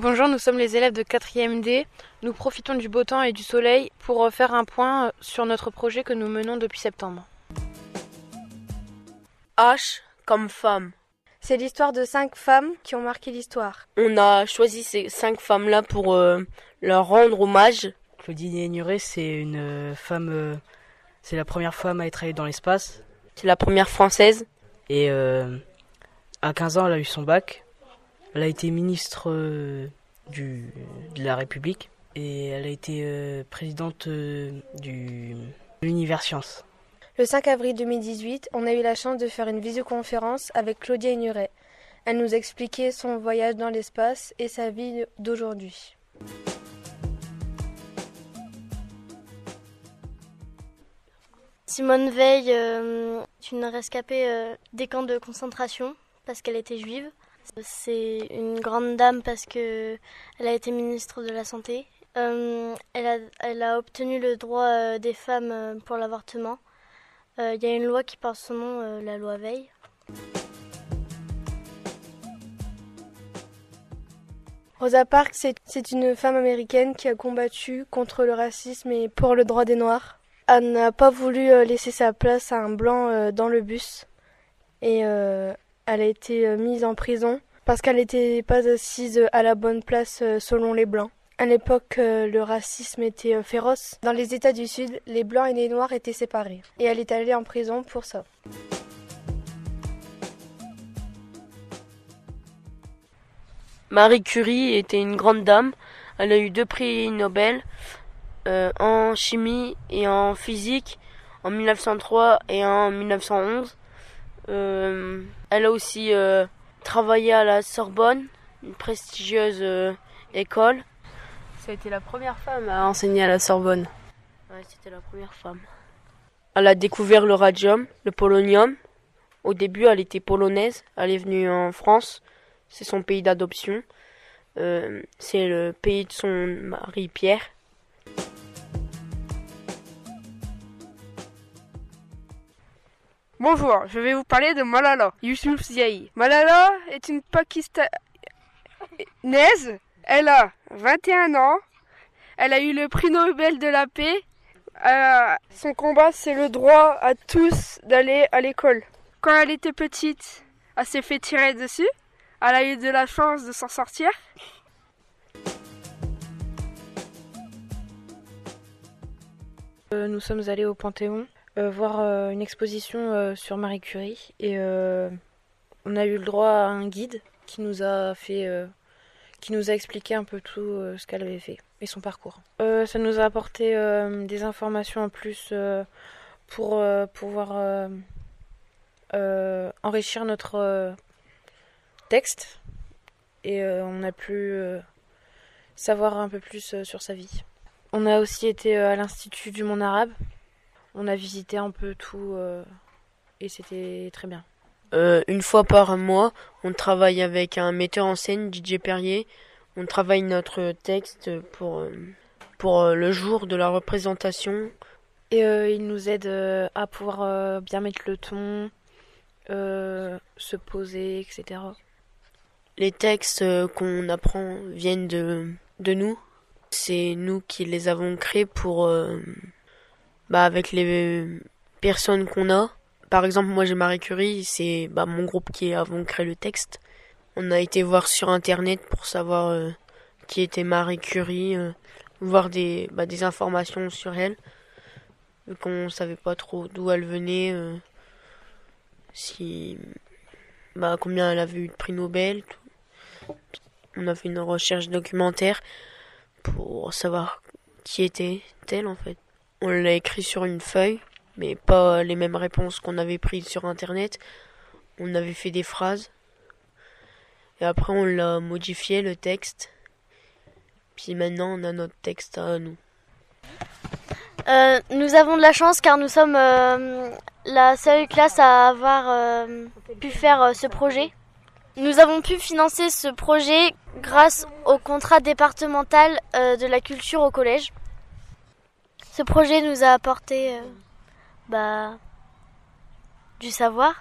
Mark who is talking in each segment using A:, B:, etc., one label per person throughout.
A: Bonjour, nous sommes les élèves de 4e D. Nous profitons du beau temps et du soleil pour euh, faire un point euh, sur notre projet que nous menons depuis septembre.
B: H comme femme.
C: C'est l'histoire de cinq femmes qui ont marqué l'histoire.
B: On a choisi ces cinq femmes-là pour euh, leur rendre hommage.
D: Claudine Aignuré, c'est une femme, c'est la première femme à être allée dans l'espace.
B: C'est la première française.
D: Et à 15 ans, elle a eu son bac. Elle a été ministre du, de la République et elle a été présidente du l'univers science.
C: Le 5 avril 2018, on a eu la chance de faire une visioconférence avec Claudia Ignuret. Elle nous expliquait son voyage dans l'espace et sa vie d'aujourd'hui.
E: Simone Veil euh, est une rescapée euh, des camps de concentration parce qu'elle était juive. C'est une grande dame parce qu'elle a été ministre de la Santé. Euh, elle, a, elle, a, obtenu le droit des femmes pour l'avortement. Il y a une loi qui porte son nom, la loi Veil.
C: Rosa Parks, c'est une femme américaine qui a combattu contre le racisme et pour le droit des Noirs. Elle n'a pas voulu laisser sa place à un blanc dans le bus et elle a été mise en prison parce qu'elle n'était pas assise à la bonne place selon les blancs. À l'époque, le racisme était féroce. Dans les États du Sud, les blancs et les noirs étaient séparés. Et elle est allée en prison pour ça.
B: Marie Curie était une grande dame. Elle a eu deux prix Nobel euh, en chimie et en physique en 1903 et en 1911. Euh, elle a aussi euh, travaillé à la Sorbonne, une prestigieuse euh, école.
A: Ça a été la première femme à enseigner à la Sorbonne.
B: Ouais, c'était la première femme. Elle a découvert le radium, le polonium. Au début, elle était polonaise. Elle est venue en France. C'est son pays d'adoption. C'est le pays de son mari Pierre.
F: Bonjour, je vais vous parler de Malala Yousafzai. Malala est une Pakistanaise. Elle a 21 ans. Elle a eu le prix Nobel de la paix. Euh, son combat, c'est le droit à tous d'aller à l'école. Quand elle était petite, elle s'est fait tirer dessus. Elle a eu de la chance de s'en sortir.
A: Euh, nous sommes allés au Panthéon voir euh, une exposition euh, sur Marie Curie et on a eu le droit à un guide qui nous a fait qui nous a expliqué un peu tout ce qu'elle avait fait et son parcours. ça nous a apporté des informations en plus pour pouvoir enrichir notre texte et on a pu savoir un peu plus sur sa vie. On a aussi été à l'Institut du monde arabe on a visité un peu tout euh, et c'était très bien.
B: Euh, une fois par mois, on travaille avec un metteur en scène, DJ Perrier. On travaille notre texte pour, euh, pour le jour de la représentation.
A: Et il nous aide à pouvoir bien mettre le ton, se poser, etc.
B: Les textes qu'on apprend viennent de, de nous. C'est nous qui les avons créés pour bah, avec les personnes qu'on a. Par exemple, moi j'ai Marie Curie, c'est bah, mon groupe qui avons créé le texte. On a été voir sur internet pour savoir euh, qui était Marie Curie, euh, voir des, bah, des informations sur elle, vu qu'on savait pas trop d'où elle venait, euh, si bah, combien elle avait eu de prix Nobel. On a fait une recherche documentaire pour savoir qui était-elle en fait. On l'a écrit sur une feuille, mais pas les mêmes réponses qu'on avait prises sur internet. On avait fait des phrases. Et après on l'a modifié le texte. Puis maintenant on a notre texte à nous.
E: Euh, nous avons de la chance car nous sommes euh, la seule classe à avoir euh, pu faire ce projet. Nous avons pu financer ce projet grâce au contrat départemental de la culture au collège. Ce projet nous a apporté euh, bah, du savoir.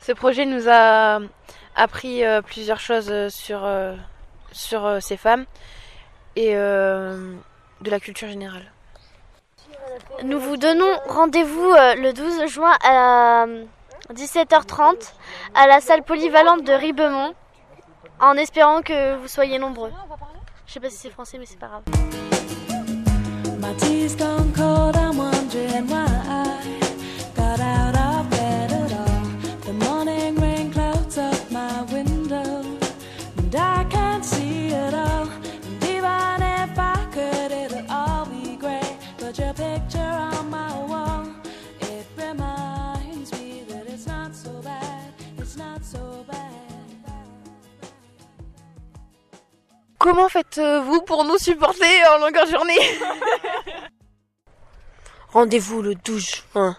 A: Ce projet nous a appris euh, plusieurs choses euh, sur, euh, sur ces femmes et de la culture générale.
G: Nous vous donnons rendez-vous le 12 juin à 17h30 à la salle polyvalente de Ribemont en espérant que vous soyez nombreux. Je sais pas si c'est français mais c'est pas grave.
A: Comment faites-vous pour nous supporter en longueur journée?
B: Rendez-vous le 12 juin